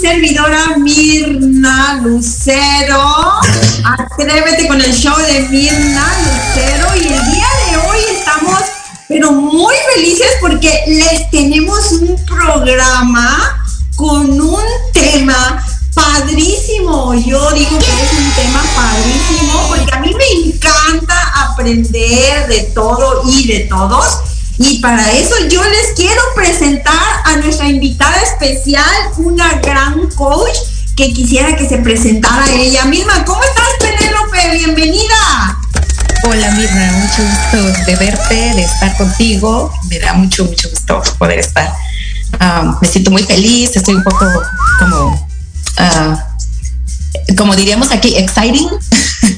Servidora Mirna Lucero. Atrévete con el show de Mirna Lucero y el día de hoy estamos pero muy felices porque les tenemos un programa con un tema padrísimo. Yo digo que es un tema padrísimo porque a mí me encanta aprender de todo y de todos. Y para eso yo les quiero presentar a nuestra invitada especial, una gran coach que quisiera que se presentara ella misma. ¿Cómo estás, Penélope? Bienvenida. Hola Mirna, mucho gusto de verte, de estar contigo. Me da mucho, mucho gusto poder estar. Ah, me siento muy feliz, estoy un poco como, uh, como diríamos aquí, exciting.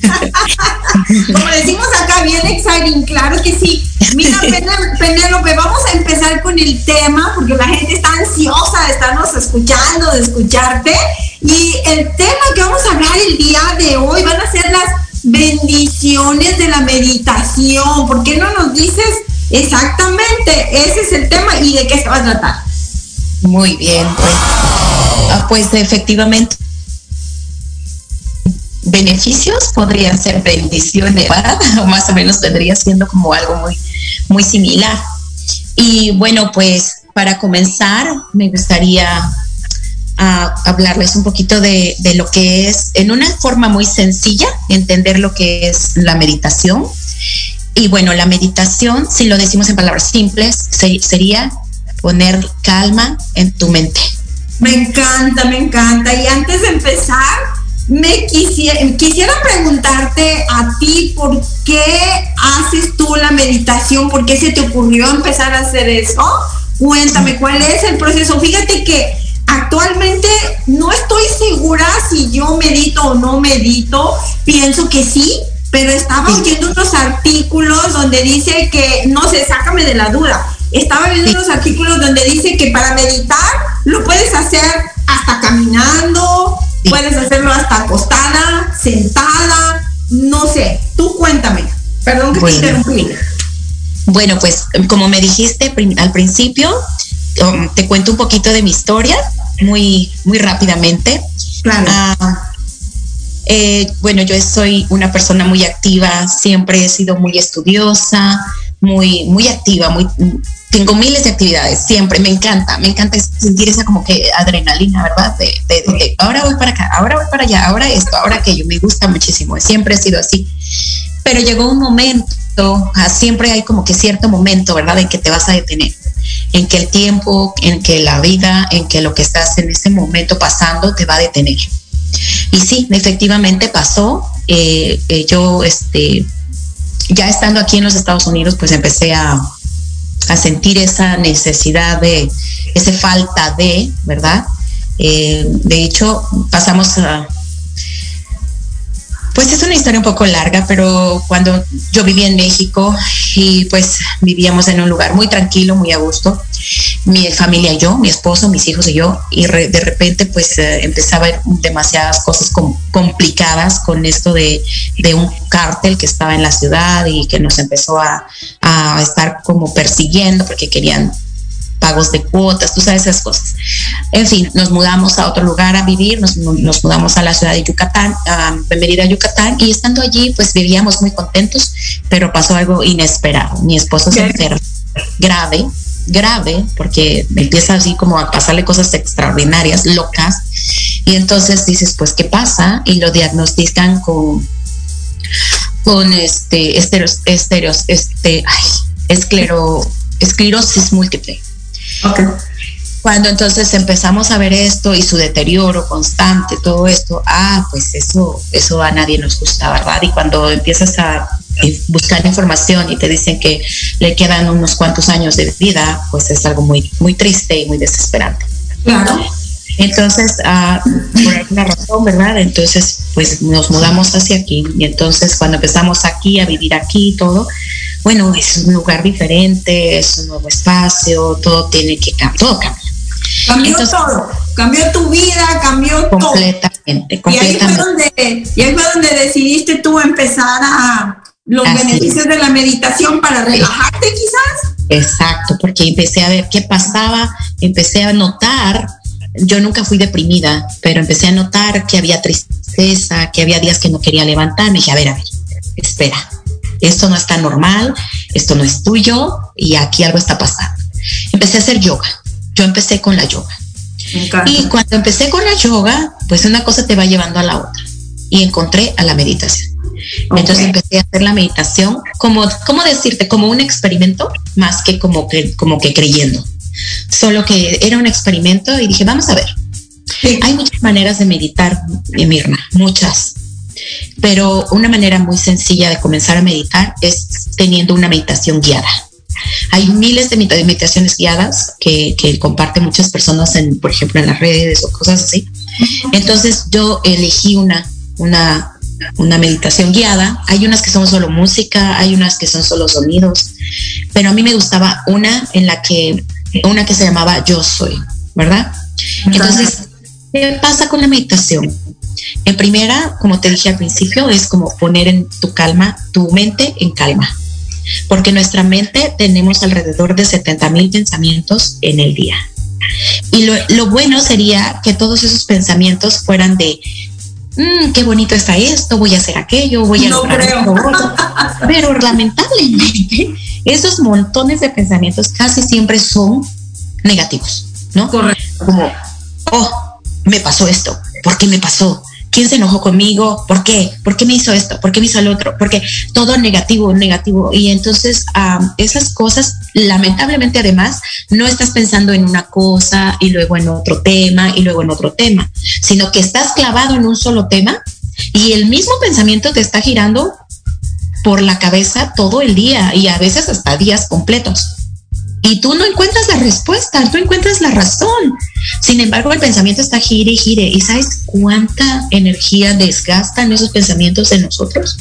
como decimos acá, bien exciting, claro que sí. Mira, Penélope, vamos a empezar con el tema porque la gente está ansiosa de estarnos escuchando, de escucharte. Y el tema que vamos a hablar el día de hoy van a ser las bendiciones de la meditación. ¿Por qué no nos dices exactamente? Ese es el tema y de qué se va a tratar. Muy bien, pues, ah, pues efectivamente beneficios podrían ser bendiciones, o más o menos vendría siendo como algo muy, muy similar. Y bueno, pues para comenzar, me gustaría ah, hablarles un poquito de, lo que es, en una forma muy sencilla, entender lo que es la meditación. Y bueno, la meditación, si lo decimos en palabras simples, sería poner calma en tu mente. Me encanta, me encanta. Y antes de empezar, me quisiera, quisiera preguntarte a ti por qué haces tú la meditación, por qué se te ocurrió empezar a hacer eso. Cuéntame cuál es el proceso. Fíjate que actualmente no estoy segura si yo medito o no medito. Pienso que sí, pero estaba oyendo unos artículos donde dice que, no sé, sácame de la duda. Estaba viendo unos artículos donde dice que para meditar lo puedes hacer hasta caminando, Puedes hacerlo hasta acostada, sentada, no sé. Tú cuéntame. Perdón que te interrumpí. Bueno, pues como me dijiste al principio, um, te cuento un poquito de mi historia, muy, muy rápidamente. Claro. Ah, eh, bueno, yo soy una persona muy activa, siempre he sido muy estudiosa, muy, muy activa, muy, tengo miles de actividades, siempre, me encanta, me encanta sentir esa como que adrenalina, ¿verdad? De, ahora voy para acá, ahora voy para allá, ahora esto, ahora aquello, me gusta muchísimo, siempre he sido así. Pero llegó un momento, ah, siempre hay como que cierto momento, ¿verdad? En que te vas a detener, en que el tiempo, en que la vida, en que lo que estás en ese momento pasando te va a detener. Y sí, efectivamente pasó. Eh, eh, yo, este, ya estando aquí en los Estados Unidos, pues empecé a, sentir esa necesidad de, esa falta de, ¿verdad? Eh, de hecho, pasamos a, pues es una historia un poco larga, pero cuando yo vivía en México y pues vivíamos en un lugar muy tranquilo, muy a gusto, mi familia y yo, mi esposo, mis hijos y yo, y de repente pues eh, empezaba a ver demasiadas cosas complicadas con esto de, un cártel que estaba en la ciudad y que nos empezó a, a estar como persiguiendo porque querían pagos de cuotas, tú sabes esas cosas. En fin, nos mudamos a otro lugar a vivir, nos, mudamos a la ciudad de Yucatán, a Mérida, Yucatán, y estando allí, pues vivíamos muy contentos, pero pasó algo inesperado. Mi esposo se enfermó grave, grave, porque empieza así como a pasarle cosas extraordinarias, locas, y entonces dices, pues, ¿qué pasa? Y lo diagnostican con con este esteros, esteros, este, ay, esclero, esclerosis múltiple. Cuando entonces empezamos a ver esto y su deterioro constante, todo esto, ah, pues eso, eso a nadie nos gusta, ¿verdad? Y cuando empiezas a buscar información y te dicen que le quedan unos cuantos años de vida, pues es algo muy, muy triste y muy desesperante. Claro. Entonces, ah, por alguna razón, ¿verdad? Entonces, pues nos mudamos hacia aquí y entonces cuando empezamos aquí a vivir aquí y todo, bueno, es un lugar diferente, es un nuevo espacio, todo tiene que cambiar, todo cambia. Cambió todo, cambió tu vida, cambió completamente, todo. Completamente. Y ahí, fue donde, y ahí fue donde decidiste tú empezar a los beneficios de la meditación para relajarte quizás. Exacto, porque empecé a ver qué pasaba, empecé a notar, yo nunca fui deprimida, pero empecé a notar que había tristeza, que había días que no quería levantarme. dije, a ver, a ver, espera, esto no está normal, esto no es tuyo y aquí algo está pasando. Empecé a hacer yoga. Yo empecé con la yoga. Y cuando empecé con la yoga, pues una cosa te va llevando a la otra. Y encontré a la meditación. Entonces empecé a hacer la meditación como, ¿cómo decirte? Como un experimento más que como que, como que creyendo. Solo que era un experimento y dije, vamos a ver. Hay muchas maneras de meditar, Mirna, muchas. Pero una manera muy sencilla de comenzar a meditar es teniendo una meditación guiada. Hay miles de meditaciones guiadas que, que comparten muchas personas, en, por ejemplo, en las redes o cosas así. Entonces yo elegí una, una, una meditación guiada. Hay unas que son solo música, hay unas que son solo sonidos, pero a mí me gustaba una en la que, una que se llamaba Yo Soy, ¿verdad? Entonces, ¿qué pasa con la meditación? En primera, como te dije al principio, es como poner en tu calma, tu mente en calma. Porque nuestra mente tenemos alrededor de 70 mil pensamientos en el día. Y lo, bueno sería que todos esos pensamientos fueran de, mm, qué bonito está esto, voy a hacer aquello, voy a no lograr Pero lamentablemente, esos montones de pensamientos casi siempre son negativos, ¿no? Correcto. Como, oh, me pasó esto, ¿por qué me pasó? ¿Quién se enojó conmigo? ¿Por qué? ¿Por qué me hizo esto? ¿Por qué me hizo el otro? Porque todo negativo, negativo. Y entonces esas cosas, lamentablemente además, no estás pensando en una cosa y luego en otro tema y luego en otro tema, sino que estás clavado en un solo tema y el mismo pensamiento te está girando por la cabeza todo el día y a veces hasta días completos y tú no encuentras la respuesta, tú encuentras la razón. Sin embargo, el pensamiento está gire y gire. ¿Y sabes cuánta energía desgastan esos pensamientos en nosotros?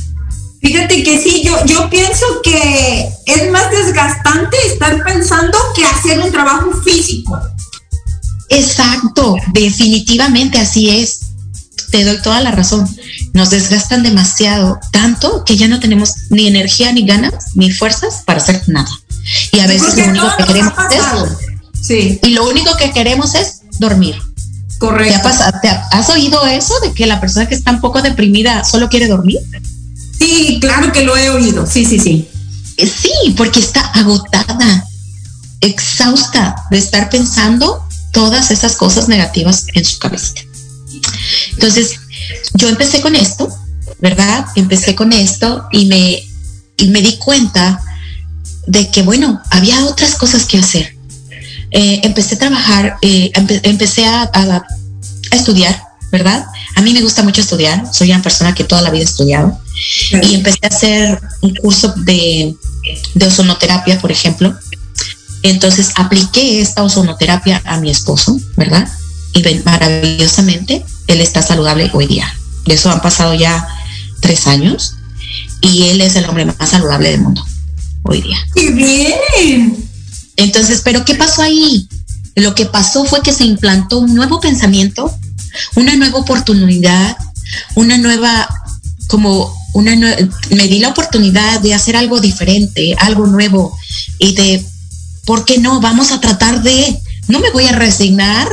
Fíjate que sí, yo, yo pienso que es más desgastante estar pensando que hacer un trabajo físico. Exacto, definitivamente así es. Te doy toda la razón. Nos desgastan demasiado, tanto que ya no tenemos ni energía, ni ganas, ni fuerzas para hacer nada. Y a veces lo único que queremos es sí. Y lo único que queremos es dormir. Correcto. ¿Te, has oído eso de que la persona que está un poco deprimida solo quiere dormir? Sí, claro que lo he oído. Sí, sí, sí. Eh, sí, porque está agotada, exhausta de estar pensando todas esas cosas negativas en su cabeza. Entonces, yo empecé con esto, ¿verdad? Empecé con esto y me, y me di cuenta de que, bueno, había otras cosas que hacer. Eh, empecé a trabajar, eh, empecé a, estudiar, ¿verdad? A mí me gusta mucho estudiar, soy una persona que toda la vida he estudiado y empecé a hacer un curso de, de ozonoterapia, por ejemplo. Entonces apliqué esta ozonoterapia a mi esposo, ¿verdad? Y maravillosamente, él está saludable hoy día. De eso han pasado ya tres años y él es el hombre más saludable del mundo hoy día. ¡Qué bien! Entonces, ¿pero qué pasó ahí? Lo que pasó fue que se implantó un nuevo pensamiento, una nueva oportunidad, una nueva, como una me di la oportunidad de hacer algo diferente, algo nuevo y de, ¿por qué no? Vamos a tratar de, no me voy a resignar,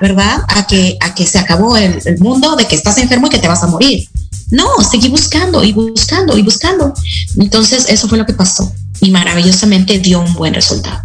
¿verdad? A que, a que se acabó el, el mundo, de que estás enfermo y que te vas a morir. No, seguí buscando y buscando y buscando. Entonces, eso fue lo que pasó y maravillosamente dio un buen resultado.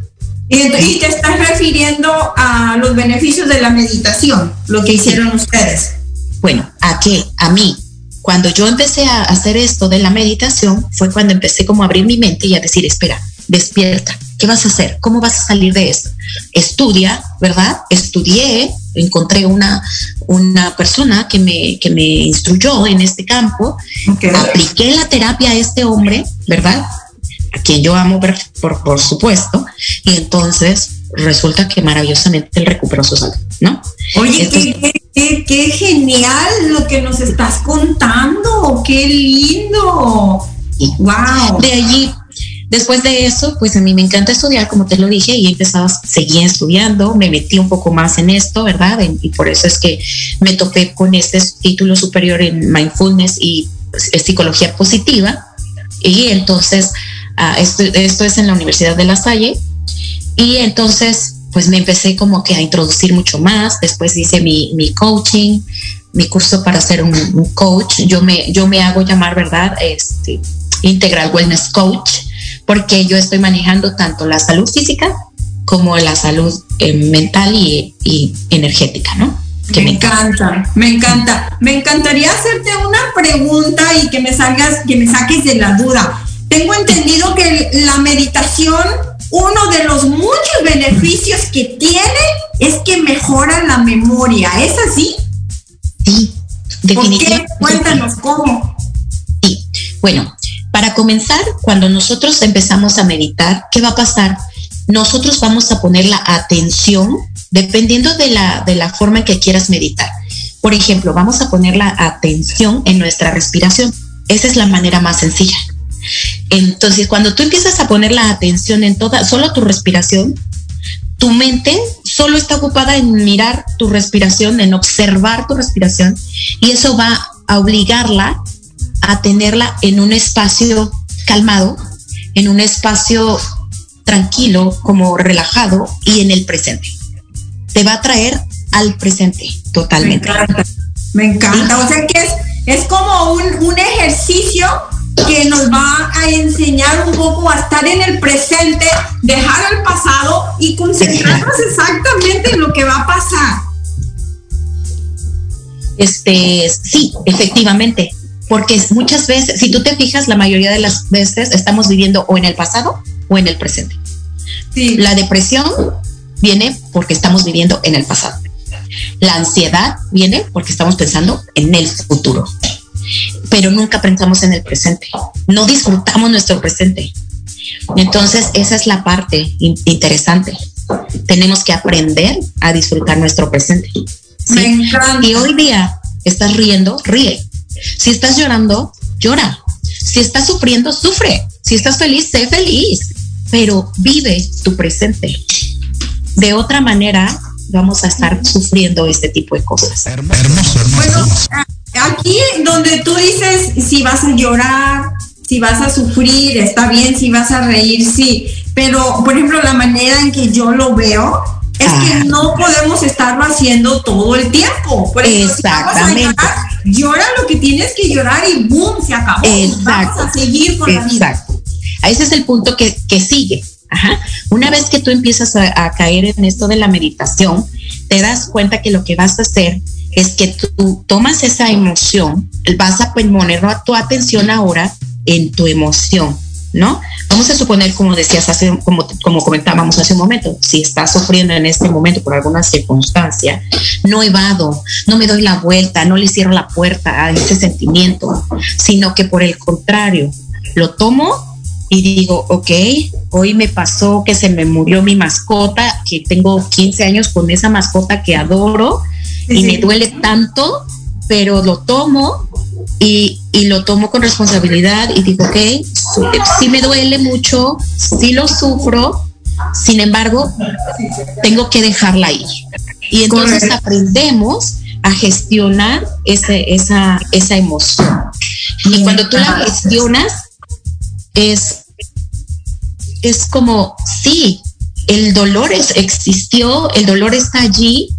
Y te estás refiriendo a los beneficios de la meditación, lo que hicieron ustedes. Bueno, ¿a qué? A mí. Cuando yo empecé a hacer esto de la meditación, fue cuando empecé como a abrir mi mente y a decir, espera, despierta, ¿Qué vas a hacer? ¿Cómo vas a salir de esto? Estudia, ¿verdad? Estudié, encontré una, una persona que me, que me instruyó en este campo, apliqué la terapia a este hombre, ¿verdad? A quien yo amo, por, por supuesto, y entonces resulta que maravillosamente él recuperó su salud, ¿no? Oye, qué, qué, genial lo que nos estás contando, qué lindo. wow. De allí Después de eso, pues a mí me encanta estudiar, como te lo dije, y he empezado a seguir estudiando, me metí un poco más en esto, ¿verdad? Y por eso es que me topé con este título superior en mindfulness y pues, psicología positiva. Y entonces, ah, esto, es en la Universidad de La Salle. Y entonces, pues me empecé como que a introducir mucho más. Después hice mi, mi coaching, mi curso para ser un, coach. Yo me, yo me hago llamar, ¿verdad? Este, Integral Wellness Coach porque yo estoy manejando tanto la salud física como la salud eh, mental y, energética, ¿no? Que me, encanta, me encanta. Me encantaría hacerte una pregunta y que me salgas, que me saques de la duda. Tengo entendido que la meditación, uno de los muchos beneficios que tiene es que mejora la memoria. ¿Es así? Sí, definitivamente. Cuéntanos cómo. Sí, bueno, para comenzar, cuando nosotros empezamos a meditar, ¿qué va a pasar? Nosotros vamos a poner la atención dependiendo de la, de la forma en que quieras meditar. Por ejemplo, vamos a poner la atención en nuestra respiración. Esa es la manera más sencilla. Entonces, cuando tú empiezas a poner la atención en toda, solo tu respiración, tu mente solo está ocupada en mirar tu respiración, en observar tu respiración, y eso va a obligarla a tenerla en un espacio calmado, en un espacio tranquilo, como relajado y en el presente. Te va a traer al presente totalmente. Me encanta. Me encanta. O sea que es, es como un, un ejercicio que nos va a enseñar un poco a estar en el presente, dejar el pasado y concentrarnos exactamente en lo que va a pasar. Este, sí, efectivamente porque muchas veces, si tú te fijas, la mayoría de las veces estamos viviendo o en el pasado o en el presente. Sí. La depresión viene porque estamos viviendo en el pasado. La ansiedad viene porque estamos pensando en el futuro, pero nunca pensamos en el presente. No disfrutamos nuestro presente. Entonces, esa es la parte interesante. Tenemos que aprender a disfrutar nuestro presente. ¿sí? Y hoy día estás riendo, ríe si estás llorando, llora. Si estás sufriendo, sufre. Si estás feliz, sé feliz. Pero vive tu presente. De otra manera, vamos a estar sufriendo este tipo de cosas. Hermoso, Bueno, aquí donde tú dices si vas a llorar, si vas a sufrir, está bien, si vas a reír, sí. Pero, por ejemplo, la manera en que yo lo veo es que ah. no podemos estarlo haciendo todo el tiempo. Por Exactamente. Llora lo que tienes que llorar y boom, se acabó. Exacto. Vamos a seguir con la vida. Ese es el punto que, sigue. Ajá. Una vez que tú empiezas a, caer en esto de la meditación, te das cuenta que lo que vas a hacer es que tú tomas esa emoción, vas a poner tu atención ahora en tu emoción, ¿no? Vamos a suponer, como decías hace, como, como comentábamos hace un momento, si estás sufriendo en este momento por alguna circunstancia, no evado, no me doy la vuelta, no le cierro la puerta a ese sentimiento, sino que por el contrario, lo tomo y digo, ok, hoy me pasó que se me murió mi mascota, que tengo 15 años con esa mascota que adoro y me duele tanto, pero lo tomo y, lo tomo con responsabilidad y digo, ok, sí me duele mucho, sí lo sufro, sin embargo, tengo que dejarla ir. Y entonces aprendemos a gestionar ese, esa, esa emoción. Y cuando tú la gestionas, es, es como, sí, el dolor es, existió, el dolor está allí,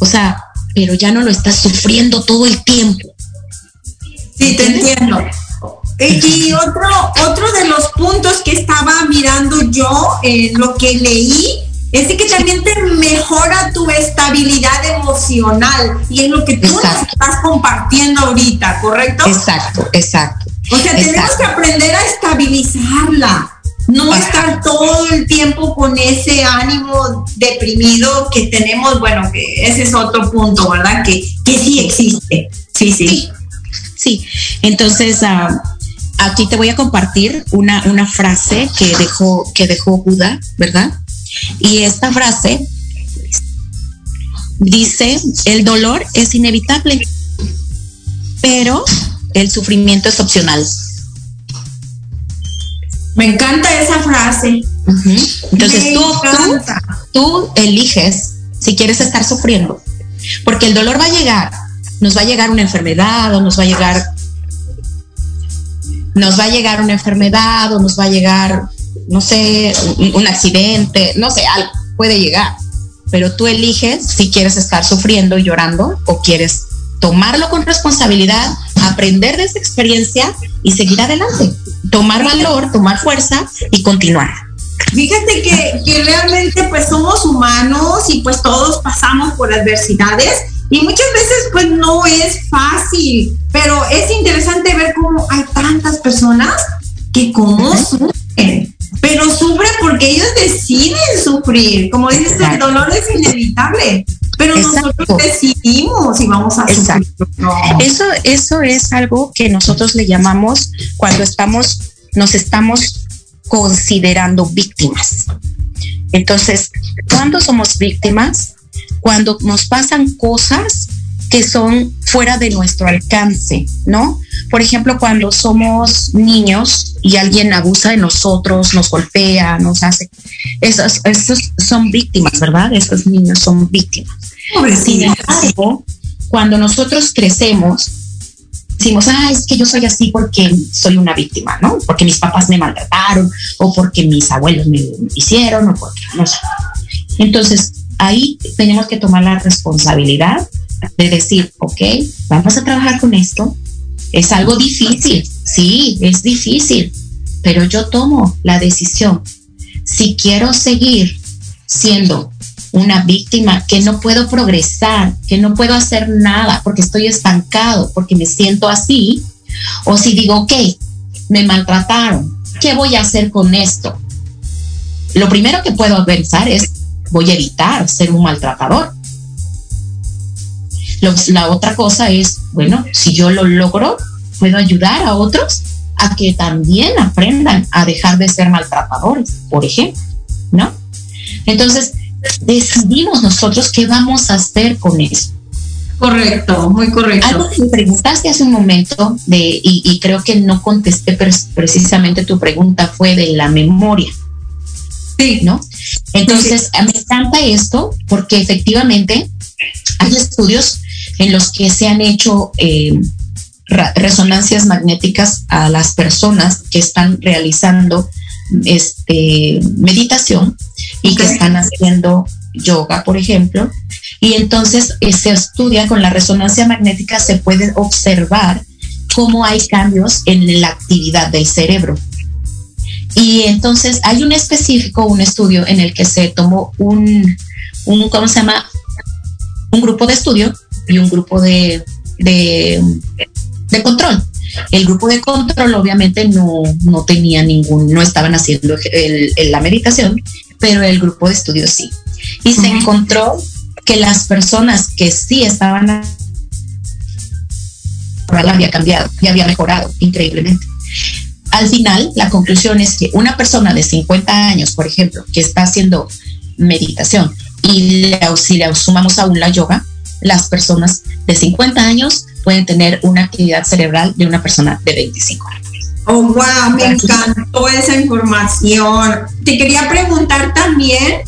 o sea, pero ya no lo estás sufriendo todo el tiempo. Sí, te entiendo. Y otro, otro de los puntos que estaba mirando yo, en lo que leí, es que también te mejora tu estabilidad emocional y es lo que tú estás compartiendo ahorita, ¿correcto? Exacto, exacto. O sea, tenemos que aprender a estabilizarla. no estar todo el tiempo con ese ánimo deprimido que tenemos, bueno, que ese es otro punto, ¿verdad? Que, que sí existe. Sí, sí. Sí, entonces ah, aquí te voy a compartir una, una frase que dejó, que dejó Buda, ¿verdad? Y esta frase dice, el dolor es inevitable, pero el sufrimiento es opcional. Me encanta esa frase. Entonces tú, tú, eliges si quieres estar sufriendo, porque el dolor va a llegar, nos va a llegar una enfermedad o nos va a llegar, nos va a llegar una enfermedad o nos va a llegar, no sé, un, accidente, no sé, algo puede llegar, pero tú eliges si quieres estar sufriendo y llorando o quieres tomarlo con responsabilidad, aprender de esa experiencia y seguir adelante tomar valor, tomar fuerza y continuar. Fíjate que, que realmente pues somos humanos y pues todos pasamos por adversidades y muchas veces pues no es fácil, pero es interesante ver cómo hay tantas personas que como sufren, pero sufren porque ellos deciden sufrir, como dices, el dolor es inevitable. Pero nosotros decidimos si vamos a sufrir. Eso, eso es algo que nosotros le llamamos cuando estamos, nos estamos considerando víctimas. Entonces, ¿cuándo somos víctimas? Cuando nos pasan cosas que son fuera de nuestro alcance, ¿no? Por ejemplo, cuando somos niños y alguien abusa de nosotros, nos golpea, nos hace, esos, esos son víctimas, ¿verdad? Esos niños son víctimas. Sin embargo, cuando nosotros crecemos, decimos, ah, es que yo soy así porque soy una víctima, ¿no? Porque mis papás me maltrataron o porque mis abuelos me hicieron o porque, no sé. Entonces, ahí tenemos que tomar la responsabilidad de decir, ok, vamos a trabajar con esto. Es algo difícil, sí, es difícil, pero yo tomo la decisión. Si quiero seguir siendo una víctima, que no puedo progresar, que no puedo hacer nada porque estoy estancado, porque me siento así, o si digo, ok, me maltrataron, ¿qué voy a hacer con esto? Lo primero que puedo pensar es, voy a evitar ser un maltratador. la otra cosa es, bueno, si yo lo logro, puedo ayudar a otros a que también aprendan a dejar de ser maltratadores, por ejemplo, ¿no? Entonces, decidimos nosotros qué vamos a hacer con eso. Correcto, muy correcto. Algo que me preguntaste hace un momento de, y, creo que no contesté precisamente tu pregunta, fue de la memoria. Sí. ¿No? Entonces, me encanta esto porque efectivamente hay estudios en los que se han hecho eh, resonancias magnéticas a las personas que están realizando este, meditación y que están haciendo yoga, por ejemplo. Y entonces eh, se estudia con la resonancia magnética, se puede observar cómo hay cambios en la actividad del cerebro. Y entonces hay un específico, un estudio en el que se tomó un, un ¿cómo se llama? Un grupo de estudio y un grupo de, de, de control. El grupo de control obviamente no, no tenía ningún, no estaban haciendo la meditación, pero el grupo de estudio sí. Y se encontró que las personas que sí estaban había cambiado y había mejorado increíblemente. Al final, la conclusión es que una persona de 50 años, por ejemplo, que está haciendo meditación y si le sumamos aún la yoga, las personas de 50 años pueden tener una actividad cerebral de una persona de 25 años. Oh, wow, me encantó esa información. Te quería preguntar también,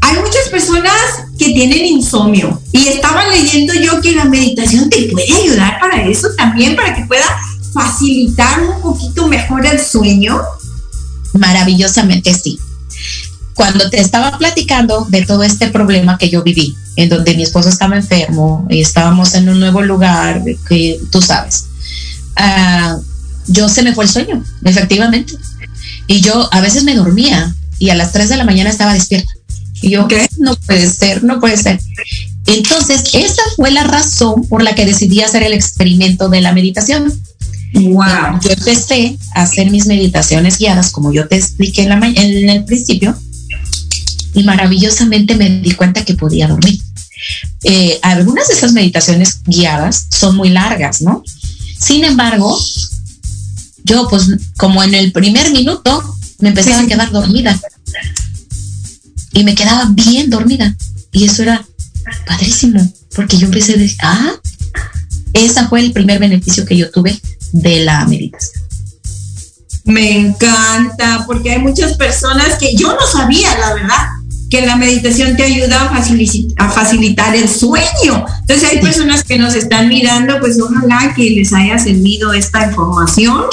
hay muchas personas que tienen insomnio y estaba leyendo yo que la meditación te puede ayudar para eso también, para que pueda facilitar un poquito mejor el sueño. Maravillosamente sí. Cuando te estaba platicando de todo este problema que yo viví, en donde mi esposo estaba enfermo y estábamos en un nuevo lugar, que tú sabes. Uh, yo se me fue el sueño, efectivamente. Y yo a veces me dormía y a las 3 de la mañana estaba despierta. Y yo, ¿qué? No puede ser, no puede ser. Entonces, esa fue la razón por la que decidí hacer el experimento de la meditación. Wow. Yo empecé a hacer mis meditaciones guiadas, como yo te expliqué en, la en el principio, y maravillosamente me di cuenta que podía dormir. Eh, algunas de esas meditaciones guiadas son muy largas, ¿no? Sin embargo, yo pues como en el primer minuto me empecé a quedar dormida. Y me quedaba bien dormida. Y eso era padrísimo porque yo empecé a decir, ah, ese fue el primer beneficio que yo tuve de la meditación. Me encanta porque hay muchas personas que yo no sabía, la verdad que la meditación te ayuda a, facilitar el sueño. Entonces hay personas que nos están mirando, pues ojalá que les haya servido esta información,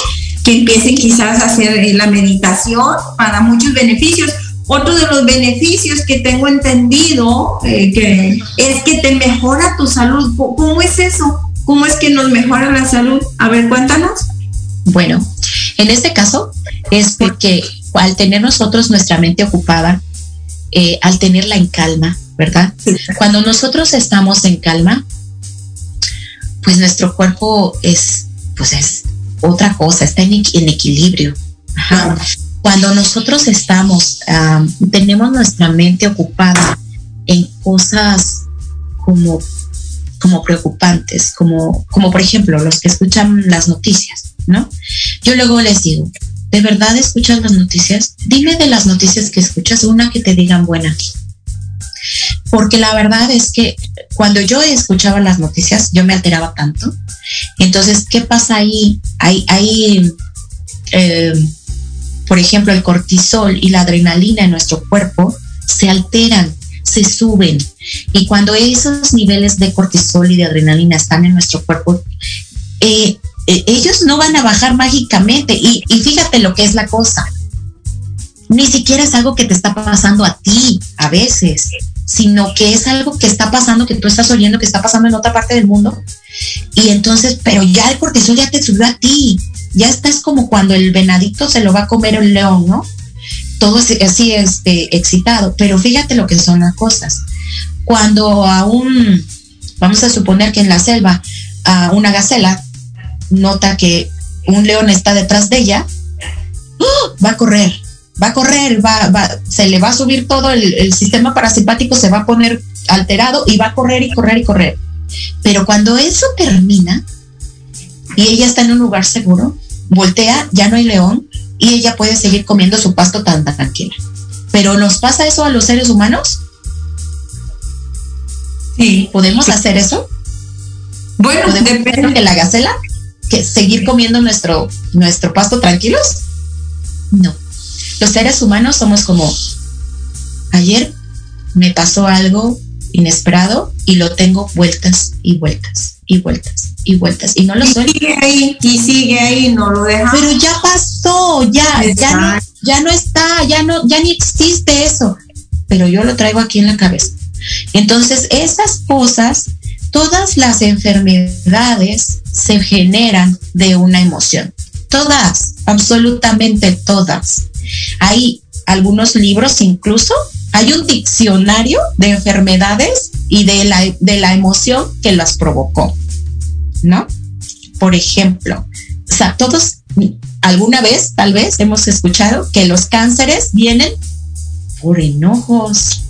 que empiecen quizás a hacer eh, la meditación para muchos beneficios. Otro de los beneficios que tengo entendido eh, que es que te mejora tu salud. ¿Cómo es eso? ¿Cómo es que nos mejora la salud? A ver, cuéntanos. Bueno, en este caso es porque al tener nosotros nuestra mente ocupada, eh, al tenerla en calma, ¿verdad? Cuando nosotros estamos en calma, pues nuestro cuerpo es, pues es otra cosa, está en, equilibrio. Cuando nosotros estamos, tenemos nuestra mente ocupada en cosas como, como preocupantes, como, como por ejemplo los que escuchan las noticias, ¿no? Yo luego les digo, ¿De verdad escuchas las noticias? Dime de las noticias que escuchas una que te digan buena. Porque la verdad es que cuando yo escuchaba las noticias, yo me alteraba tanto. Entonces, ¿qué pasa ahí? Hay, hay eh, por ejemplo, el cortisol y la adrenalina en nuestro cuerpo se alteran, se suben. Y cuando esos niveles de cortisol y de adrenalina están en nuestro cuerpo, eh, eh, ellos no van a bajar mágicamente. Y, fíjate lo que es la cosa. Ni siquiera es algo que te está pasando a ti a veces, sino que es algo que está pasando, que tú estás oyendo, que está pasando en otra parte del mundo. Y entonces, pero ya el cortisol ya te subió a ti. Ya estás como cuando el venadito se lo va a comer el león, ¿no? Todo así este, excitado. Pero fíjate lo que son las cosas. Cuando a un, vamos a suponer que en la selva, a una gacela nota que un león está detrás de ella, ¡oh! va a correr, va a correr, va, va, se le va a subir todo el, sistema parasimpático, se va a poner alterado y va a correr y correr y correr. Pero cuando eso termina y ella está en un lugar seguro, voltea, ya no hay león y ella puede seguir comiendo su pasto tan, tranquila. Pero ¿nos pasa eso a los seres humanos? Sí. ¿Podemos hacer eso? Bueno, depende de la gacela que seguir comiendo nuestro, nuestro pasto tranquilos? No. Los seres humanos somos como, ayer me pasó algo inesperado y lo tengo vueltas y vueltas y vueltas y vueltas y no lo soy. Sigue ahí, y sigue ahí, no lo deja. Pero ya pasó, ya, ya no, ya no está, ya no, ya ni existe eso. Pero yo lo traigo aquí en la cabeza. Entonces, esas cosas todas las enfermedades se generan de una emoción. Todas, absolutamente todas. Hay algunos libros incluso, hay un diccionario de enfermedades y de la, de la emoción que las provocó, ¿no? Por ejemplo, todos alguna vez, tal vez, hemos escuchado que los cánceres vienen por enojos,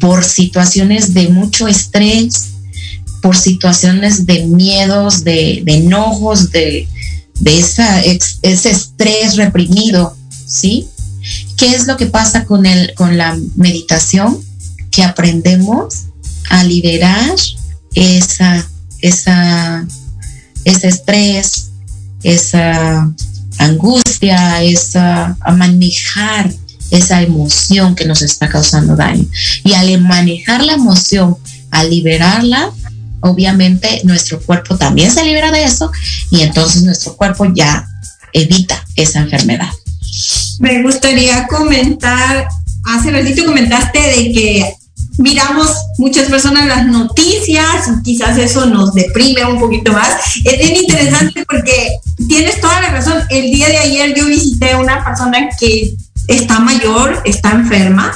por situaciones de mucho estrés, por situaciones de miedos, de, enojos, de, esa, ese estrés reprimido, ¿sí? ¿Qué es lo que pasa con, el, con la meditación? Que aprendemos a liberar esa, esa, ese estrés, esa angustia, esa, a manejar esa emoción que nos está causando daño. Y al manejar la emoción, al liberarla, obviamente nuestro cuerpo también se libera de eso y entonces nuestro cuerpo ya evita esa enfermedad. Me gustaría comentar, hace ratito comentaste de que miramos muchas personas las noticias y quizás eso nos deprime un poquito más. Es bien interesante porque tienes toda la razón. El día de ayer yo visité a una persona que está mayor, está enferma,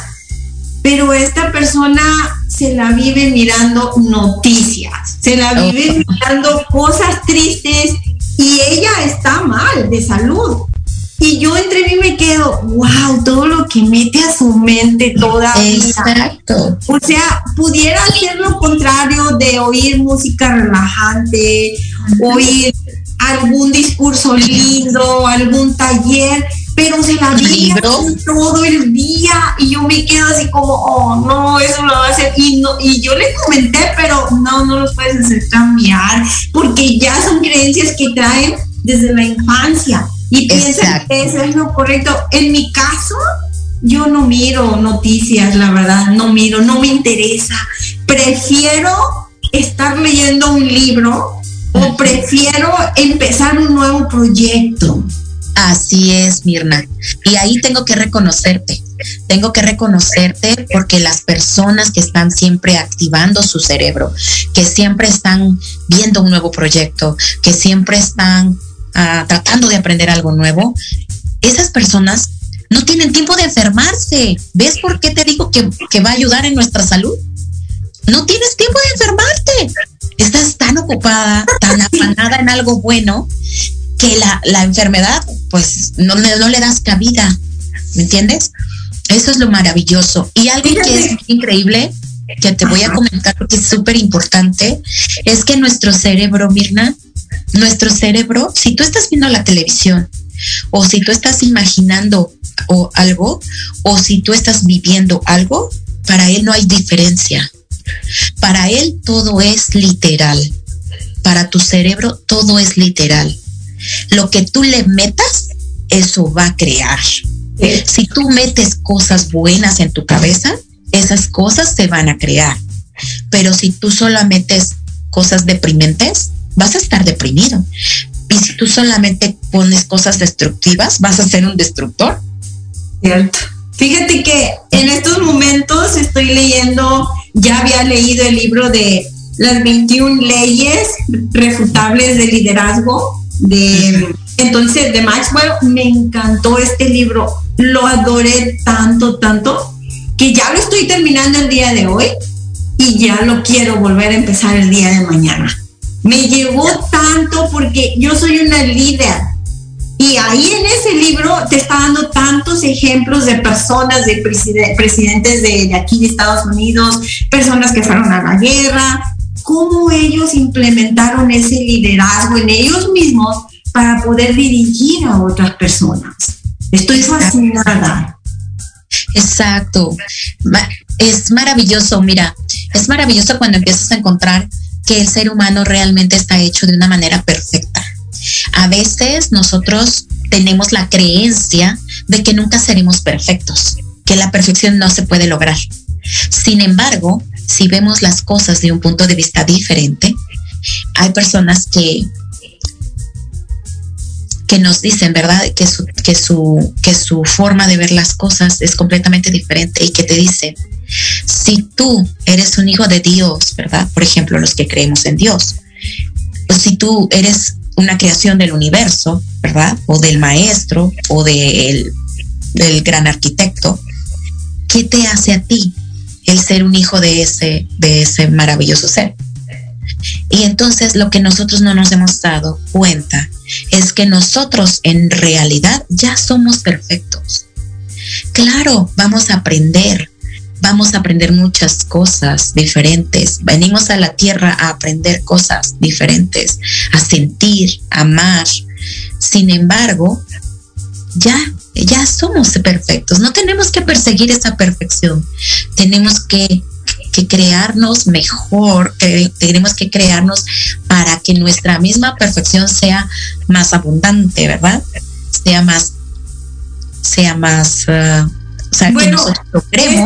pero esta persona se la vive mirando noticias, se la vive mirando cosas tristes y ella está mal de salud. Y yo entre mí me quedo, wow, todo lo que mete a su mente todavía. Exacto. O sea, pudiera hacer lo contrario de oír música relajante, oír algún discurso lindo, algún taller, pero se la vive todo el día y yo me quedo así como, oh, no, eso lo va a hacer. Y, no, y yo le comenté, pero no, no los puedes hacer cambiar, porque ya son creencias que traen desde la infancia y piensan que eso es lo correcto. En mi caso, yo no miro noticias, la verdad, no miro, no me interesa. Prefiero estar leyendo un libro o prefiero empezar un nuevo proyecto. Así es, Mirna. Y ahí tengo que reconocerte. Tengo que reconocerte porque las personas que están siempre activando su cerebro, que siempre están viendo un nuevo proyecto, que siempre están ah, tratando de aprender algo nuevo, esas personas no tienen tiempo de enfermarse. ¿Ves por qué te digo que, que va a ayudar en nuestra salud? No tienes tiempo de enfermarte. Estás tan ocupada, tan afanada en algo bueno, que la, la enfermedad, pues no, no le das cabida, ¿me entiendes? Eso es lo maravilloso. Y algo que es increíble, que te voy a comentar porque es súper importante, es que nuestro cerebro, Mirna, nuestro cerebro, si tú estás viendo la televisión, o si tú estás imaginando o algo, o si tú estás viviendo algo, para él no hay diferencia. Para él todo es literal. Para tu cerebro todo es literal. Lo que tú le metas, eso va a crear. Si tú metes cosas buenas en tu cabeza, esas cosas se van a crear. Pero si tú solo metes cosas deprimentes, vas a estar deprimido. Y si tú solamente pones cosas destructivas, vas a ser un destructor. Cierto. Fíjate que en estos momentos estoy leyendo, ya había leído el libro de las 21 leyes refutables de liderazgo de entonces de Maxwell me encantó este libro lo adoré tanto tanto que ya lo estoy terminando el día de hoy y ya lo quiero volver a empezar el día de mañana me llevó tanto porque yo soy una líder y ahí en ese libro te está dando tantos ejemplos de personas, de presidentes de, de, aquí de Estados Unidos, personas que fueron a la guerra, cómo ellos implementaron ese liderazgo en ellos mismos para poder dirigir a otras personas. Estoy fascinada. Exacto. Es maravilloso, mira, es maravilloso cuando empiezas a encontrar que el ser humano realmente está hecho de una manera perfecta. A veces nosotros tenemos la creencia de que nunca seremos perfectos, que la perfección no se puede lograr. Sin embargo, si vemos las cosas de un punto de vista diferente, hay personas que que nos dicen, ¿verdad? Que su, que su, que su forma de ver las cosas es completamente diferente y que te dicen, si tú eres un hijo de Dios, ¿verdad? Por ejemplo, los que creemos en Dios, o si tú eres una creación del universo, ¿verdad? O del maestro o del, del gran arquitecto, ¿qué te hace a ti el ser un hijo de ese, de ese maravilloso ser. Y entonces lo que nosotros no nos hemos dado cuenta es que nosotros en realidad ya somos perfectos. Claro, vamos a aprender, vamos a aprender muchas cosas diferentes. Venimos a la tierra a aprender cosas diferentes, a sentir, a amar. Sin embargo, ya ya somos perfectos, no tenemos que perseguir esa perfección, tenemos que, crearnos mejor, tenemos que crearnos para que nuestra misma perfección sea más abundante, ¿verdad? Sea más, sea más, uh, o sea, bueno, que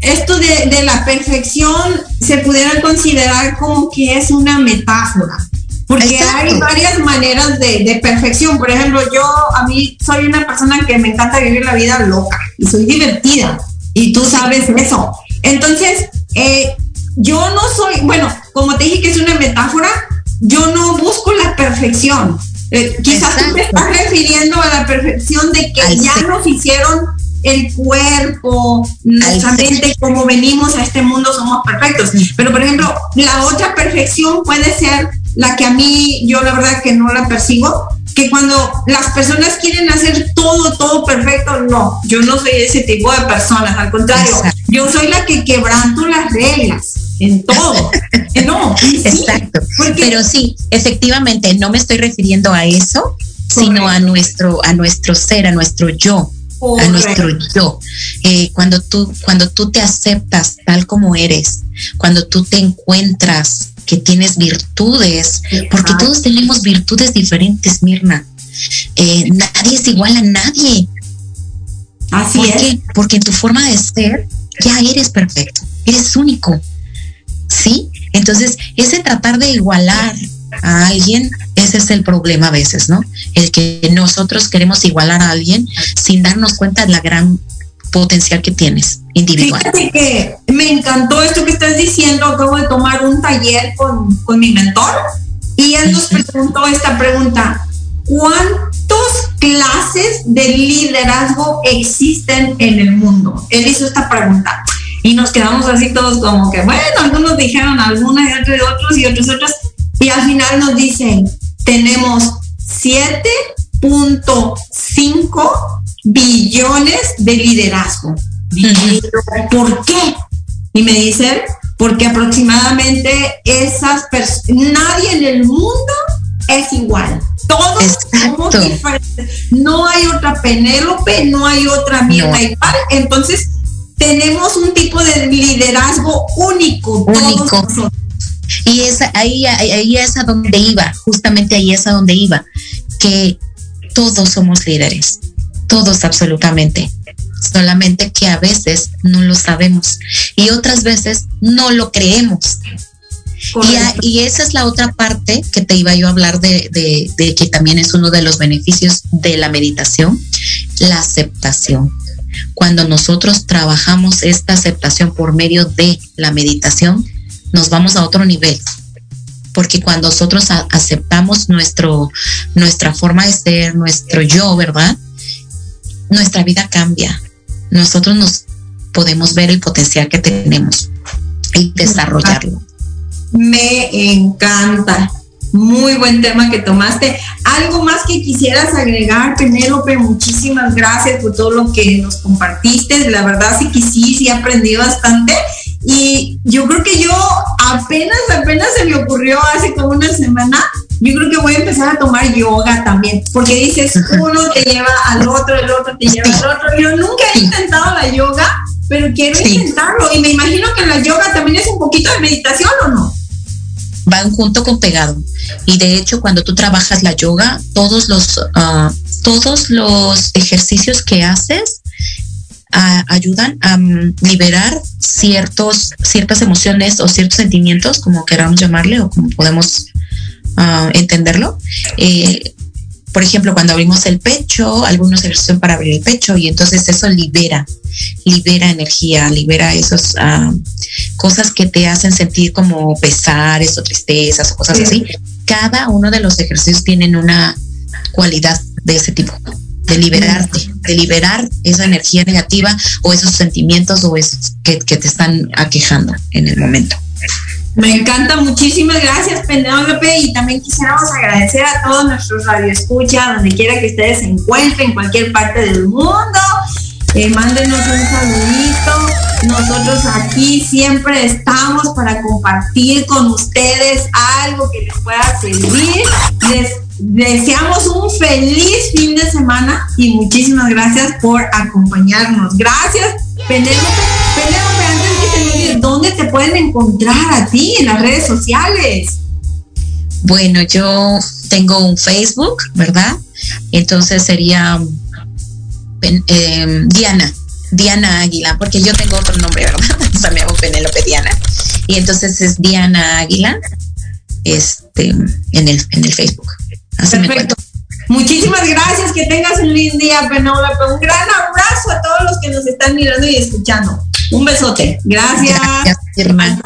Esto, de, de la perfección se pudiera considerar como que es una metáfora porque hay varias maneras de, perfección. Por ejemplo, yo a mí soy una persona que me encanta vivir la vida loca y soy divertida. Y tú sabes eso. Entonces, eh, yo no soy, bueno, como te dije que es una metáfora, yo no busco la perfección. Eh, quizás tú te estás refiriendo a la perfección de que ya nos hicieron el cuerpo, nuestra mente, como venimos a este mundo, somos perfectos. Pero, por ejemplo, la otra perfección puede ser la que a mí, yo la verdad que no la persigo, que cuando las personas quieren hacer todo, todo perfecto, no, yo no soy ese tipo de personas, al contrario, yo soy la que quebranto las reglas en todo. no, exacto. Pero sí, efectivamente, no me estoy refiriendo a eso, sino a nuestro, a nuestro ser, a nuestro yo. a nuestro yo. Eh, cuando tú, cuando tú te aceptas tal como eres, cuando tú te encuentras que tienes virtudes, porque todos tenemos virtudes diferentes, Mirna. Eh, nadie es igual a nadie. Así es. Porque en tu forma de ser ya eres perfecto, eres único. ¿Sí? Entonces, ese tratar de igualar a alguien, ese es el problema a veces, ¿no? El que nosotros queremos igualar a alguien sin darnos cuenta de la gran potencial que tienes individual. Fíjate que me encantó esto que estás diciendo. Acabo de tomar un taller con, con mi mentor y él nos preguntó esta pregunta. ¿Cuántas clases de liderazgo existen en el mundo? Él hizo esta pregunta y nos quedamos así todos como que, bueno, algunos dijeron algunas y otros, otros y otros otros. Y al final nos dicen, tenemos 7.5 billones de liderazgo. ¿Por qué? Y me dicen, porque aproximadamente esas personas, nadie en el mundo es igual. Todos somos diferentes. No hay otra Penélope, no hay otra Mirna igual. Entonces, tenemos un tipo de liderazgo único. Único. Y es, ahí, ahí es a donde iba, justamente ahí es a donde iba, que todos somos líderes todos absolutamente. Solamente que a veces no lo sabemos y otras veces no lo creemos. Y, esa es la otra parte que te iba yo a hablar de, de, que también es uno de los beneficios de la meditación, la aceptación. Cuando nosotros trabajamos esta aceptación por medio de la meditación, nos vamos a otro nivel. Porque cuando nosotros aceptamos nuestro, nuestra forma de ser, nuestro yo, ¿verdad? nuestra vida cambia. Nosotros nos podemos ver el potencial que tenemos y desarrollarlo. Me encanta. Muy buen tema que tomaste. Algo más que quisieras agregar, Penélope, muchísimas gracias por todo lo que nos compartiste. La verdad sí que sí, sí aprendí bastante. Y yo creo que yo apenas, apenas se me ocurrió hace como una semana yo creo que voy a empezar a tomar yoga también, porque dices, uno te lleva al otro, el otro te lleva al otro. Yo nunca he intentado la yoga, pero quiero intentarlo. Y me imagino que la yoga también es un poquito de meditación, ¿o no? Van junto con pegado. Y de hecho, cuando tú trabajas la yoga, todos los, ah, todos los ejercicios que haces ah, ayudan a mm, liberar ciertos, ciertas emociones o ciertos sentimientos, como queramos llamarle, o como podemos entenderlo. Eh, por ejemplo, cuando abrimos el pecho, algunos ejercicios para abrir el pecho y entonces eso libera, libera energía, libera esas cosas que te hacen sentir como pesares o tristezas o cosas así. Cada uno de los ejercicios tienen una cualidad de ese tipo, de liberarte, de liberar esa energía negativa o esos sentimientos o esos que, que te están aquejando en el momento. Me encanta, muchísimas gracias, Penélope, y también quisiéramos agradecer a todos nuestros radioescuchas, donde quiera que ustedes se encuentren, en cualquier parte del mundo. Eh, mándenos un saludito. Nosotros aquí siempre estamos para compartir con ustedes algo que les pueda servir. Les deseamos un feliz fin de semana y muchísimas gracias por acompañarnos. Gracias, Penélope. Penélope, ¿dónde te pueden encontrar a ti en las redes sociales? Bueno, yo tengo un Facebook, ¿verdad? Entonces sería em, Diana, Diana Águila, porque yo tengo otro nombre, ¿verdad? o sea, me hago Penélope Diana. Y entonces es Diana Águila este, en, el, en el Facebook. Así me cuento. Muchísimas gracias, que tengas un lindo día, Penélope. Un gran abrazo a todos los que nos están mirando y escuchando. Un besote. Gracias. Gracias, hermano.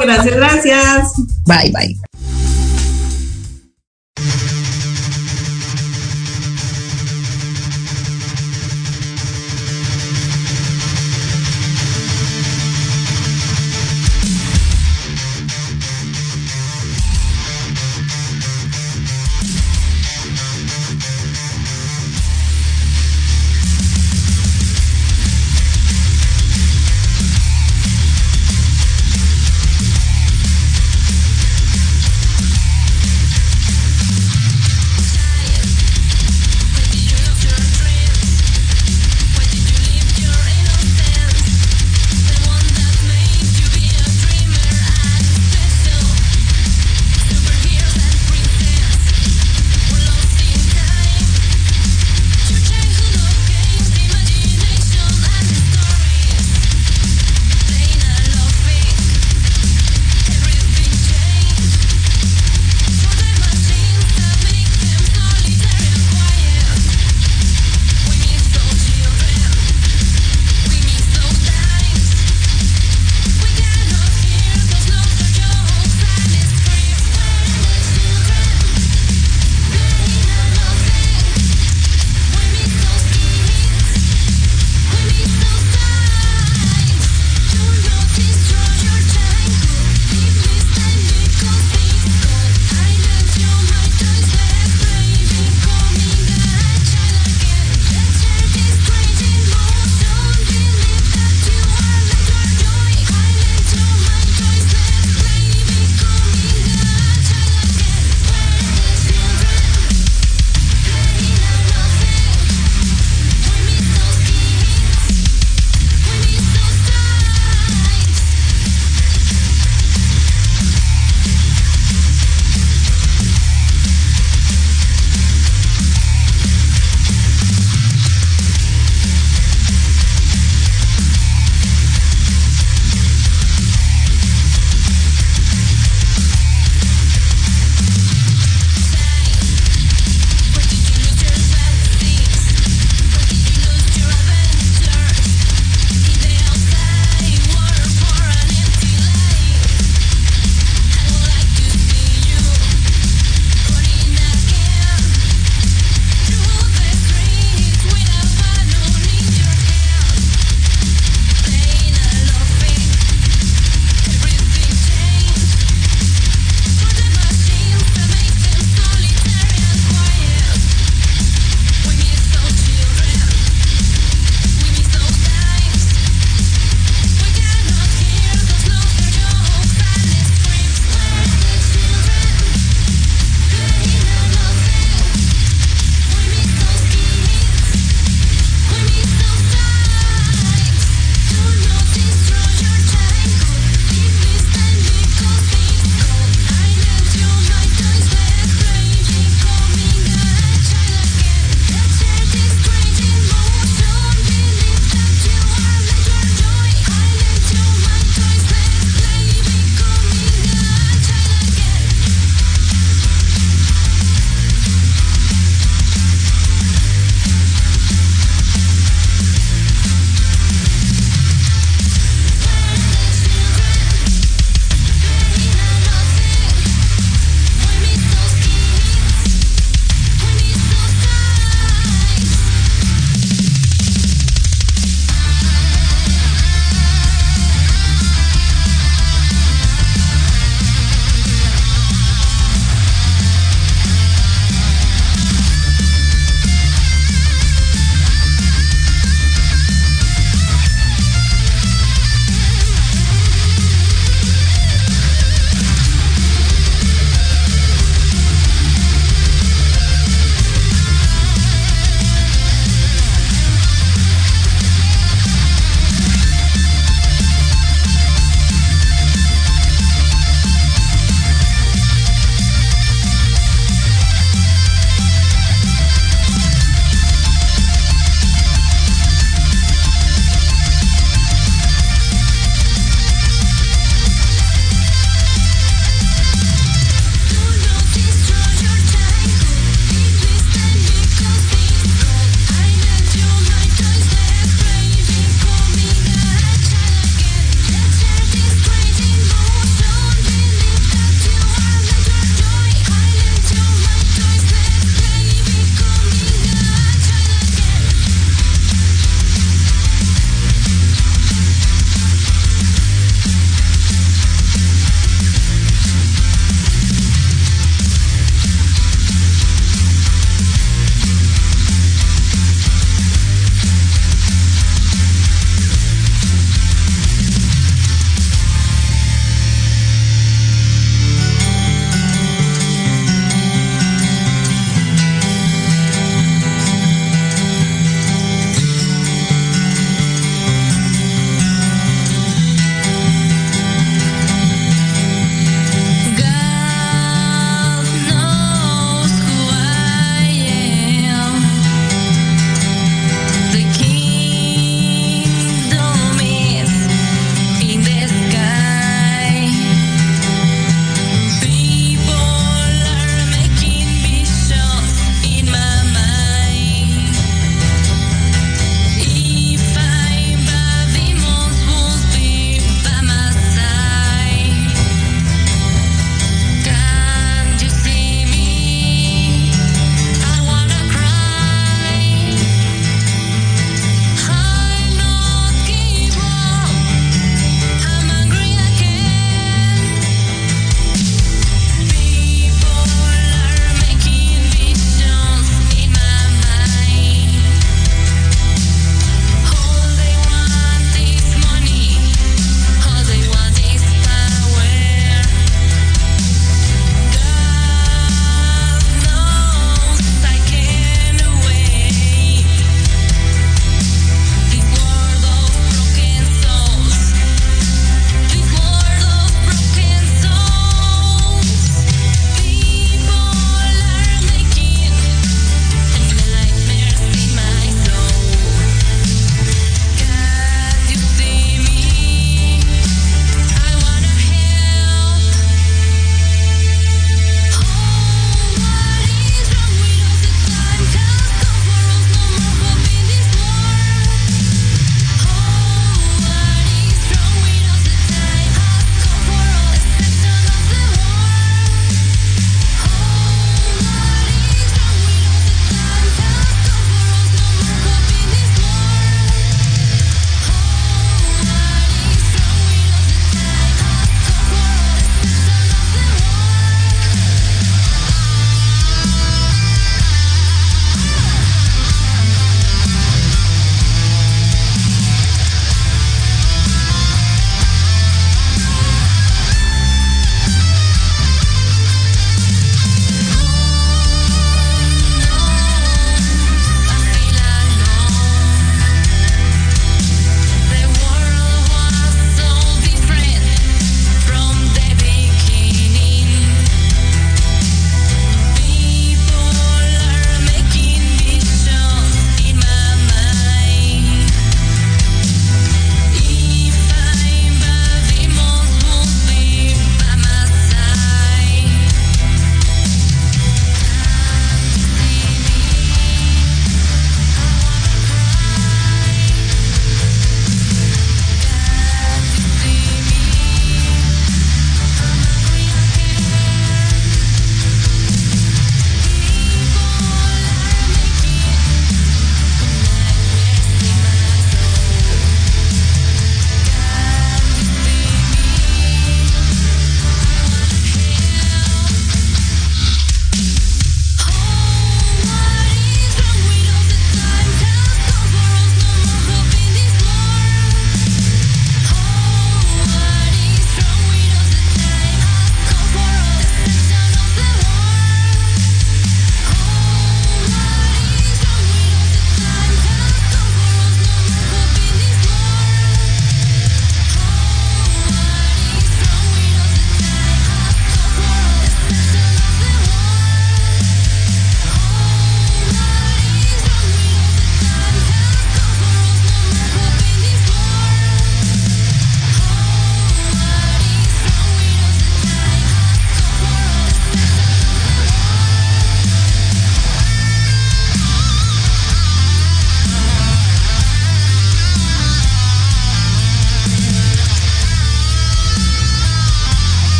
Gracias, gracias. Bye, bye.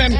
and